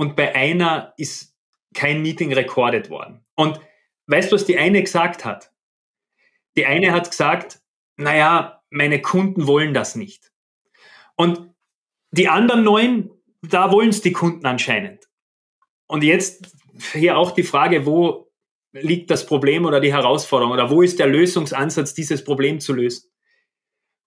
und bei einer ist kein Meeting recorded worden. Und weißt du, was die eine gesagt hat? Die eine hat gesagt, naja, meine Kunden wollen das nicht. Und die anderen neun, da wollen es die Kunden anscheinend. Und jetzt hier auch die Frage, wo liegt das Problem oder die Herausforderung oder wo ist der Lösungsansatz, dieses Problem zu lösen?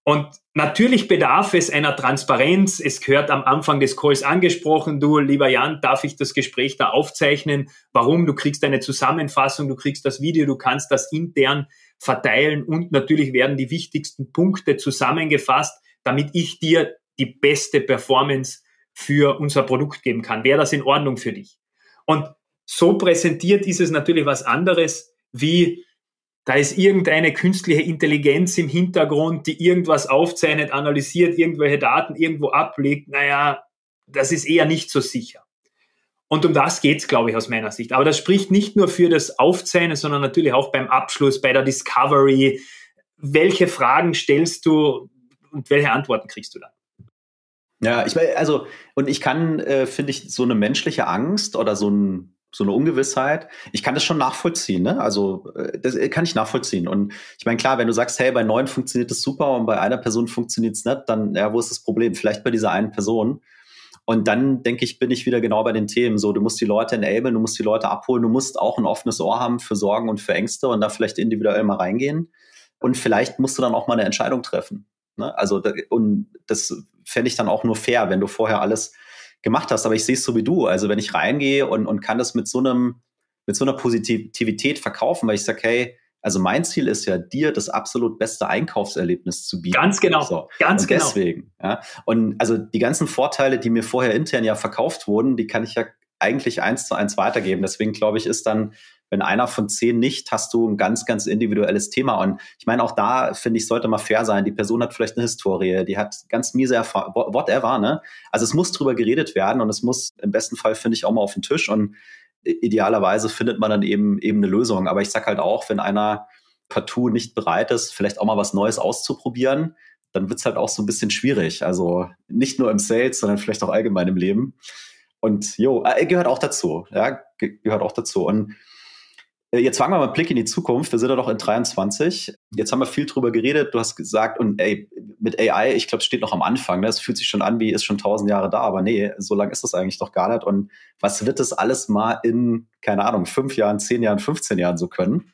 Und natürlich bedarf es einer Transparenz. Es gehört am Anfang des Calls angesprochen, du, lieber Jan, darf ich das Gespräch da aufzeichnen? Warum? Du kriegst eine Zusammenfassung, du kriegst das Video, du kannst das intern verteilen und natürlich werden die wichtigsten Punkte zusammengefasst, damit ich dir die beste Performance für unser Produkt geben kann. Wäre das in Ordnung für dich? Und so präsentiert ist es natürlich was anderes wie da ist irgendeine künstliche Intelligenz im Hintergrund, die irgendwas aufzeichnet, analysiert, irgendwelche Daten irgendwo ablegt. Naja, das ist eher nicht so sicher. Und um das geht's, glaube ich, aus meiner Sicht. Aber das spricht nicht nur für das Aufzeichnen, sondern natürlich auch beim Abschluss, bei der Discovery. Welche Fragen stellst du und welche Antworten kriegst du dann? Ja, ich meine, also, und ich kann, äh, finde ich, so eine menschliche Angst oder so ein so eine Ungewissheit. Ich kann das schon nachvollziehen, ne? Also äh, das äh, kann ich nachvollziehen. Und ich meine, klar, wenn du sagst, hey, bei neun funktioniert das super und bei einer Person funktioniert es nicht, dann, ja, wo ist das Problem? Vielleicht bei dieser einen Person. Und dann denke ich, bin ich wieder genau bei den Themen. So, du musst die Leute enablen, du musst die Leute abholen, du musst auch ein offenes Ohr haben für Sorgen und für Ängste und da vielleicht individuell mal reingehen. Und vielleicht musst du dann auch mal eine Entscheidung treffen. Ne? Also, und das fände ich dann auch nur fair, wenn du vorher alles gemacht hast. Aber ich sehe es so wie du. Also wenn ich reingehe und, und kann das mit so einem, mit so einer Positivität verkaufen, weil ich sage, hey, also mein Ziel ist ja, dir das absolut beste Einkaufserlebnis zu bieten. Ganz genau. So. Ganz und genau. Deswegen, ja. Und also die ganzen Vorteile, die mir vorher intern ja verkauft wurden, die kann ich ja eigentlich eins zu eins weitergeben. Deswegen glaube ich, ist dann wenn einer von zehn nicht, hast du ein ganz, ganz individuelles Thema. Und ich meine, auch da finde ich, sollte mal fair sein. Die Person hat vielleicht eine Historie, die hat ganz miese Erfahrung, whatever, ne? Also es muss drüber geredet werden und es muss im besten Fall, finde ich, auch mal auf den Tisch und idealerweise findet man dann eben, eben eine Lösung. Aber ich sag halt auch, wenn einer partout nicht bereit ist, vielleicht auch mal was Neues auszuprobieren, dann wird es halt auch so ein bisschen schwierig. Also nicht nur im Sales, sondern vielleicht auch allgemein im Leben. Und jo, äh, gehört auch dazu, ja, gehört auch dazu. Und jetzt wagen wir mal einen Blick in die Zukunft. Wir sind ja noch in 23. Jetzt haben wir viel drüber geredet. Du hast gesagt, und ey, mit AI, ich glaube, es steht noch am Anfang. Ne? Es fühlt sich schon an, wie ist schon tausend Jahre da. Aber nee, so lange ist das eigentlich doch gar nicht. Und was wird das alles mal in, keine Ahnung, fünf Jahren, zehn Jahren, 15 Jahren so können?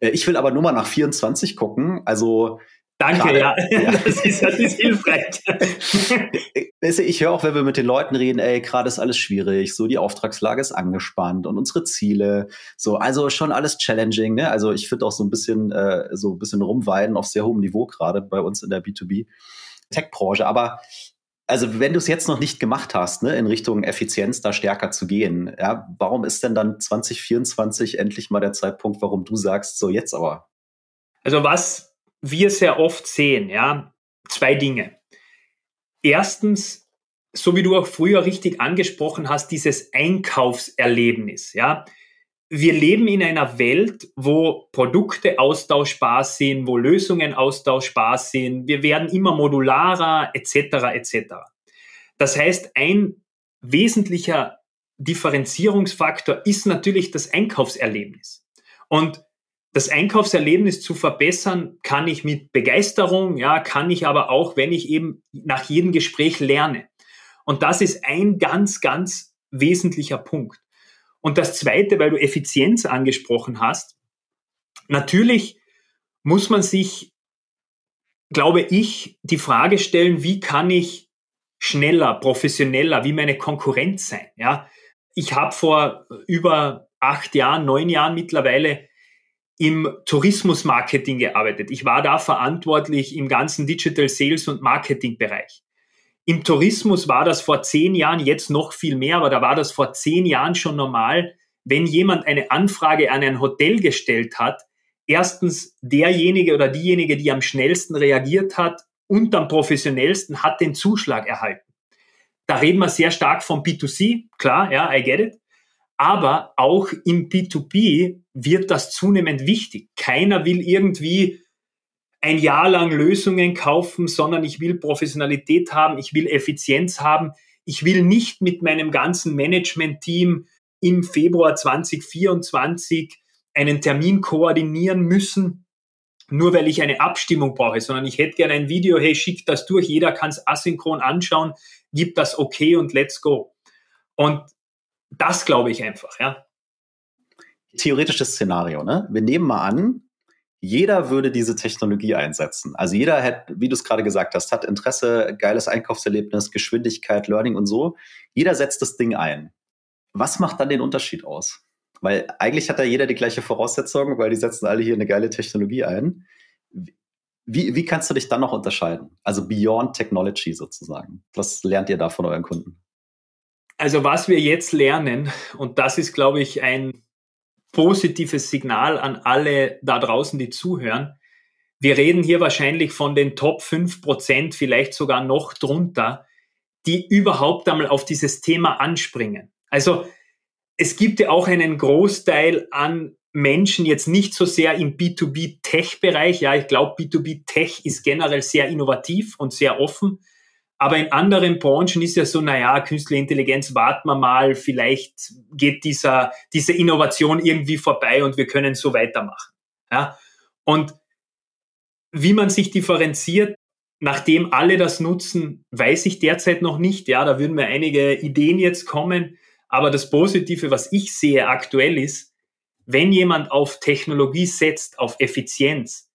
Äh, ich will aber nur mal nach 24 gucken. Also Danke, Gerade, ja. [LAUGHS] ja. Das, ist, das ist hilfreich. [LAUGHS] ich höre auch, wenn wir mit den Leuten reden, ey, gerade ist alles schwierig, so die Auftragslage ist angespannt und unsere Ziele, so, also schon alles challenging, ne? Also ich finde auch so ein bisschen, äh, so ein bisschen rumweiden auf sehr hohem Niveau gerade bei uns in der B2B Tech-Branche. Aber also wenn du es jetzt noch nicht gemacht hast, ne, in Richtung Effizienz da stärker zu gehen, ja, warum ist denn dann 2024 endlich mal der Zeitpunkt, warum du sagst, so jetzt aber? Also was wir sehr oft sehen, ja, zwei Dinge. Erstens, so wie du auch früher richtig angesprochen hast, dieses Einkaufserlebnis, ja. Wir leben in einer Welt, wo Produkte austauschbar sind, wo Lösungen austauschbar sind. Wir werden immer modularer, etc., etc. Das heißt, ein wesentlicher Differenzierungsfaktor ist natürlich das Einkaufserlebnis. Und das Einkaufserlebnis zu verbessern, kann ich mit Begeisterung, ja, kann ich aber auch, wenn ich eben nach jedem Gespräch lerne. Und das ist ein ganz, ganz wesentlicher Punkt. Und das zweite, weil du Effizienz angesprochen hast, natürlich muss man sich, glaube ich, die Frage stellen, wie kann ich schneller, professioneller, wie meine Konkurrenz sein, ja. Ich habe vor über acht Jahren, neun Jahren mittlerweile im Tourismusmarketing gearbeitet. Ich war da verantwortlich im ganzen Digital Sales und Marketing Bereich. Im Tourismus war das vor zehn Jahren jetzt noch viel mehr, aber da war das vor zehn Jahren schon normal, wenn jemand eine Anfrage an ein Hotel gestellt hat, erstens derjenige oder diejenige, die am schnellsten reagiert hat und am professionellsten hat den Zuschlag erhalten. Da reden wir sehr stark vom B2C, klar, ja, I get it. Aber auch im B2B wird das zunehmend wichtig. Keiner will irgendwie ein Jahr lang Lösungen kaufen, sondern ich will Professionalität haben, ich will Effizienz haben. Ich will nicht mit meinem ganzen Management-Team im Februar 2024 einen Termin koordinieren müssen, nur weil ich eine Abstimmung brauche, sondern ich hätte gerne ein Video, hey, schick das durch, jeder kann es asynchron anschauen, gib das okay und let's go. Und das glaube ich einfach, ja. Theoretisches Szenario, ne? Wir nehmen mal an, jeder würde diese Technologie einsetzen. Also jeder hat, wie du es gerade gesagt hast, hat Interesse, geiles Einkaufserlebnis, Geschwindigkeit, Learning und so. Jeder setzt das Ding ein. Was macht dann den Unterschied aus? Weil eigentlich hat da jeder die gleiche Voraussetzung, weil die setzen alle hier eine geile Technologie ein. Wie, wie kannst du dich dann noch unterscheiden? Also beyond Technology sozusagen. Was lernt ihr da von euren Kunden? Also was wir jetzt lernen, und das ist, glaube ich, ein positives Signal an alle da draußen, die zuhören. Wir reden hier wahrscheinlich von den Top 5 Prozent, vielleicht sogar noch drunter, die überhaupt einmal auf dieses Thema anspringen. Also es gibt ja auch einen Großteil an Menschen jetzt nicht so sehr im B2B-Tech-Bereich. Ja, ich glaube, B2B-Tech ist generell sehr innovativ und sehr offen. Aber in anderen Branchen ist ja so, naja, künstliche Intelligenz, warten wir mal, vielleicht geht dieser, diese Innovation irgendwie vorbei und wir können so weitermachen. Ja? Und wie man sich differenziert, nachdem alle das nutzen, weiß ich derzeit noch nicht. Ja, da würden mir einige Ideen jetzt kommen. Aber das Positive, was ich sehe aktuell ist, wenn jemand auf Technologie setzt, auf Effizienz,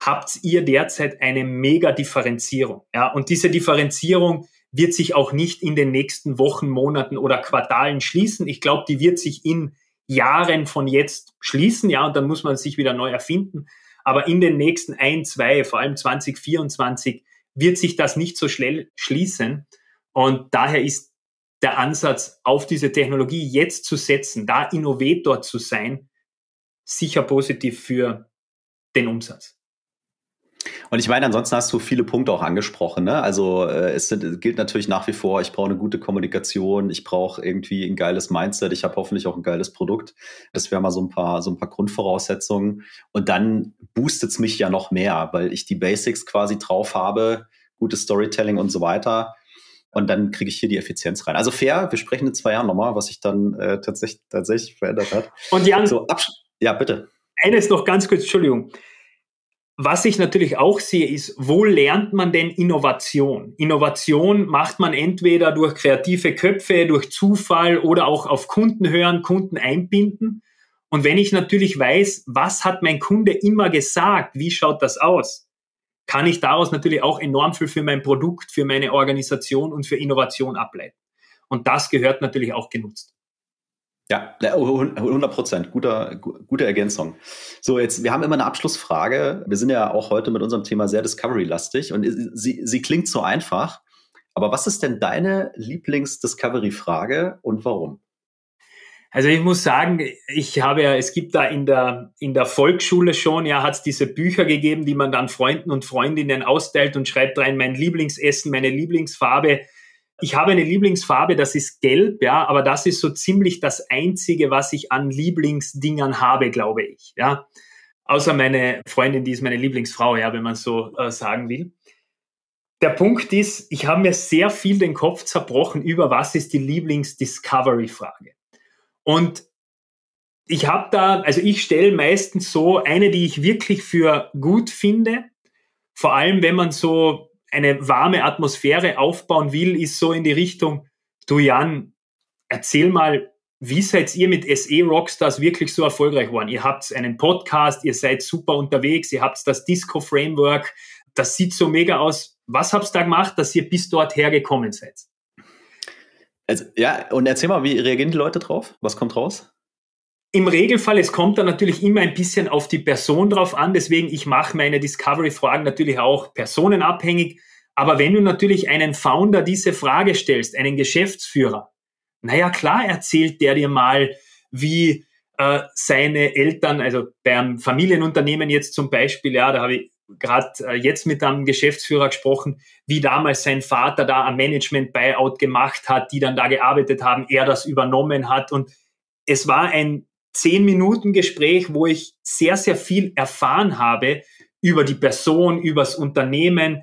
habt ihr derzeit eine mega Differenzierung. Ja, und diese Differenzierung wird sich auch nicht in den nächsten Wochen, Monaten oder Quartalen schließen. Ich glaube, die wird sich in Jahren von jetzt schließen. Ja, und dann muss man sich wieder neu erfinden. Aber in den nächsten ein, zwei, vor allem 2024 wird sich das nicht so schnell schließen. Und daher ist der Ansatz, auf diese Technologie jetzt zu setzen, da Innovator zu sein, sicher positiv für den Umsatz. Und ich meine, ansonsten hast du viele Punkte auch angesprochen. Ne? Also äh, es sind, gilt natürlich nach wie vor, ich brauche eine gute Kommunikation, ich brauche irgendwie ein geiles Mindset, ich habe hoffentlich auch ein geiles Produkt. Das wäre mal so ein paar, so ein paar Grundvoraussetzungen. Und dann boostet es mich ja noch mehr, weil ich die Basics quasi drauf habe, gutes Storytelling und so weiter. Und dann kriege ich hier die Effizienz rein. Also fair, wir sprechen in zwei Jahren nochmal, was sich dann äh, tatsächlich, tatsächlich verändert hat. Und Jan, so, Ja, bitte. Eines noch ganz kurz, Entschuldigung. Was ich natürlich auch sehe, ist, wo lernt man denn Innovation? Innovation macht man entweder durch kreative Köpfe, durch Zufall oder auch auf Kunden hören, Kunden einbinden. Und wenn ich natürlich weiß, was hat mein Kunde immer gesagt, wie schaut das aus, kann ich daraus natürlich auch enorm viel für mein Produkt, für meine Organisation und für Innovation ableiten. Und das gehört natürlich auch genutzt. Ja, 100 Prozent. Guter, gute Ergänzung. So, jetzt, wir haben immer eine Abschlussfrage. Wir sind ja auch heute mit unserem Thema sehr Discovery-lastig und sie, sie klingt so einfach. Aber was ist denn deine Lieblings-Discovery-Frage und warum? Also ich muss sagen, ich habe ja, es gibt da in der, in der Volksschule schon, ja, hat es diese Bücher gegeben, die man dann Freunden und Freundinnen austeilt und schreibt rein, mein Lieblingsessen, meine Lieblingsfarbe. Ich habe eine Lieblingsfarbe, das ist gelb, ja, aber das ist so ziemlich das einzige, was ich an Lieblingsdingern habe, glaube ich, ja. Außer meine Freundin, die ist meine Lieblingsfrau, ja, wenn man so äh, sagen will. Der Punkt ist, ich habe mir sehr viel den Kopf zerbrochen über was ist die Lieblings-Discovery-Frage. Und ich habe da, also ich stelle meistens so eine, die ich wirklich für gut finde. Vor allem, wenn man so eine warme Atmosphäre aufbauen will, ist so in die Richtung, du Jan, erzähl mal, wie seid ihr mit SE Rockstars wirklich so erfolgreich geworden? Ihr habt einen Podcast, ihr seid super unterwegs, ihr habt das Disco Framework, das sieht so mega aus. Was habt ihr da gemacht, dass ihr bis dort hergekommen seid? Also, ja, und erzähl mal, wie reagieren die Leute drauf? Was kommt raus? Im Regelfall, es kommt dann natürlich immer ein bisschen auf die Person drauf an. Deswegen, ich mache meine Discovery-Fragen natürlich auch personenabhängig. Aber wenn du natürlich einen Founder diese Frage stellst, einen Geschäftsführer, naja, klar erzählt der dir mal, wie äh, seine Eltern, also beim Familienunternehmen jetzt zum Beispiel, ja, da habe ich gerade äh, jetzt mit einem Geschäftsführer gesprochen, wie damals sein Vater da ein Management-Buyout gemacht hat, die dann da gearbeitet haben, er das übernommen hat. Und es war ein zehn Minuten Gespräch, wo ich sehr, sehr viel erfahren habe über die Person, übers Unternehmen.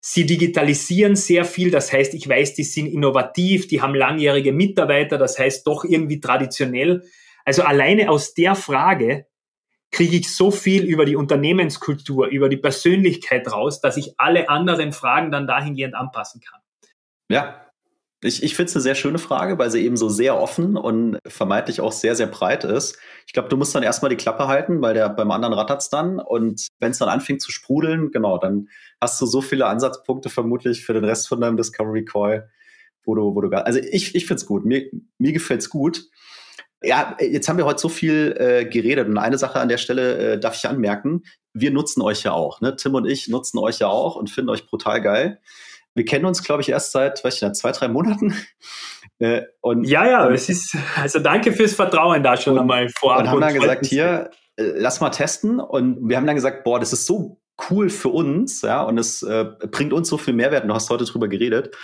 Sie digitalisieren sehr viel, das heißt, ich weiß, die sind innovativ, die haben langjährige Mitarbeiter, das heißt doch irgendwie traditionell. Also alleine aus der Frage kriege ich so viel über die Unternehmenskultur, über die Persönlichkeit raus, dass ich alle anderen Fragen dann dahingehend anpassen kann. Ja, ich, ich finde es eine sehr schöne Frage, weil sie eben so sehr offen und vermeintlich auch sehr, sehr breit ist. Ich glaube, du musst dann erstmal die Klappe halten, weil der beim anderen rattert's dann. Und wenn es dann anfängt zu sprudeln, genau, dann hast du so viele Ansatzpunkte vermutlich für den Rest von deinem Discovery Call, wo du, wo du gar. Also ich, ich finde es gut. Mir, mir gefällt's gut. Ja, jetzt haben wir heute so viel äh, geredet und eine Sache an der Stelle äh, darf ich anmerken. Wir nutzen euch ja auch. Ne? Tim und ich nutzen euch ja auch und finden euch brutal geil. Wir kennen uns, glaube ich, erst seit, weiß ich nicht, zwei, drei Monaten. Äh, und, ja, ja, und, es ist, also danke fürs Vertrauen da schon und, einmal vorab. Und haben dann gesagt, hier, äh, lass mal testen. Und wir haben dann gesagt, boah, das ist so cool für uns, ja, und es äh, bringt uns so viel Mehrwert. Du hast heute drüber geredet.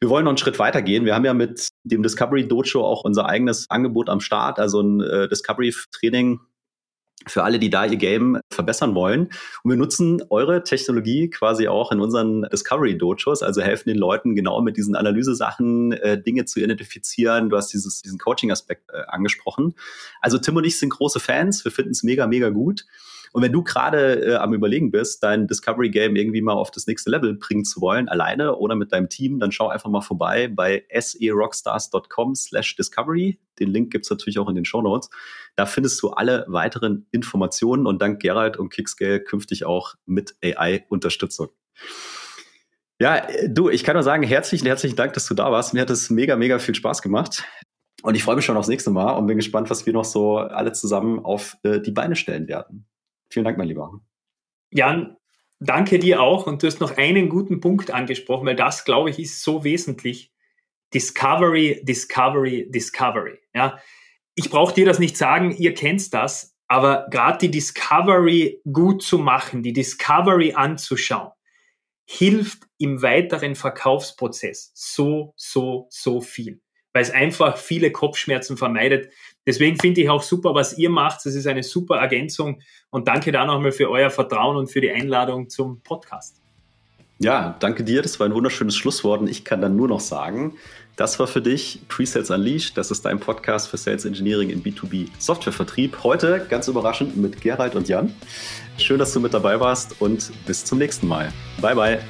Wir wollen noch einen Schritt weiter gehen. Wir haben ja mit dem Discovery Dojo auch unser eigenes Angebot am Start, also ein äh, Discovery Training für alle, die da ihr Game verbessern wollen. Und wir nutzen eure Technologie quasi auch in unseren Discovery Dojos, also helfen den Leuten genau mit diesen Analysesachen äh, Dinge zu identifizieren. Du hast dieses, diesen Coaching-Aspekt äh, angesprochen. Also Tim und ich sind große Fans. Wir finden es mega, mega gut. Und wenn du gerade äh, am Überlegen bist, dein Discovery Game irgendwie mal auf das nächste Level bringen zu wollen, alleine oder mit deinem Team, dann schau einfach mal vorbei bei serockstars.com slash discovery. Den Link gibt's natürlich auch in den Show Notes. Da findest du alle weiteren Informationen und dank Gerald und Kickscale künftig auch mit AI-Unterstützung. Ja, du, ich kann nur sagen, herzlichen, herzlichen Dank, dass du da warst. Mir hat es mega, mega viel Spaß gemacht. Und ich freue mich schon aufs nächste Mal und bin gespannt, was wir noch so alle zusammen auf äh, die Beine stellen werden. Vielen Dank, mein Lieber. Jan, danke dir auch. Und du hast noch einen guten Punkt angesprochen, weil das, glaube ich, ist so wesentlich. Discovery, Discovery, Discovery. Ja, ich brauche dir das nicht sagen, ihr kennt das, aber gerade die Discovery gut zu machen, die Discovery anzuschauen, hilft im weiteren Verkaufsprozess so, so, so viel, weil es einfach viele Kopfschmerzen vermeidet. Deswegen finde ich auch super, was ihr macht. Das ist eine super Ergänzung. Und danke da nochmal für euer Vertrauen und für die Einladung zum Podcast. Ja, danke dir. Das war ein wunderschönes Schlusswort. Und ich kann dann nur noch sagen, das war für dich Pre-Sales Unleashed. Das ist dein Podcast für Sales Engineering im B2B Softwarevertrieb. Heute ganz überraschend mit Gerald und Jan. Schön, dass du mit dabei warst und bis zum nächsten Mal. Bye, bye.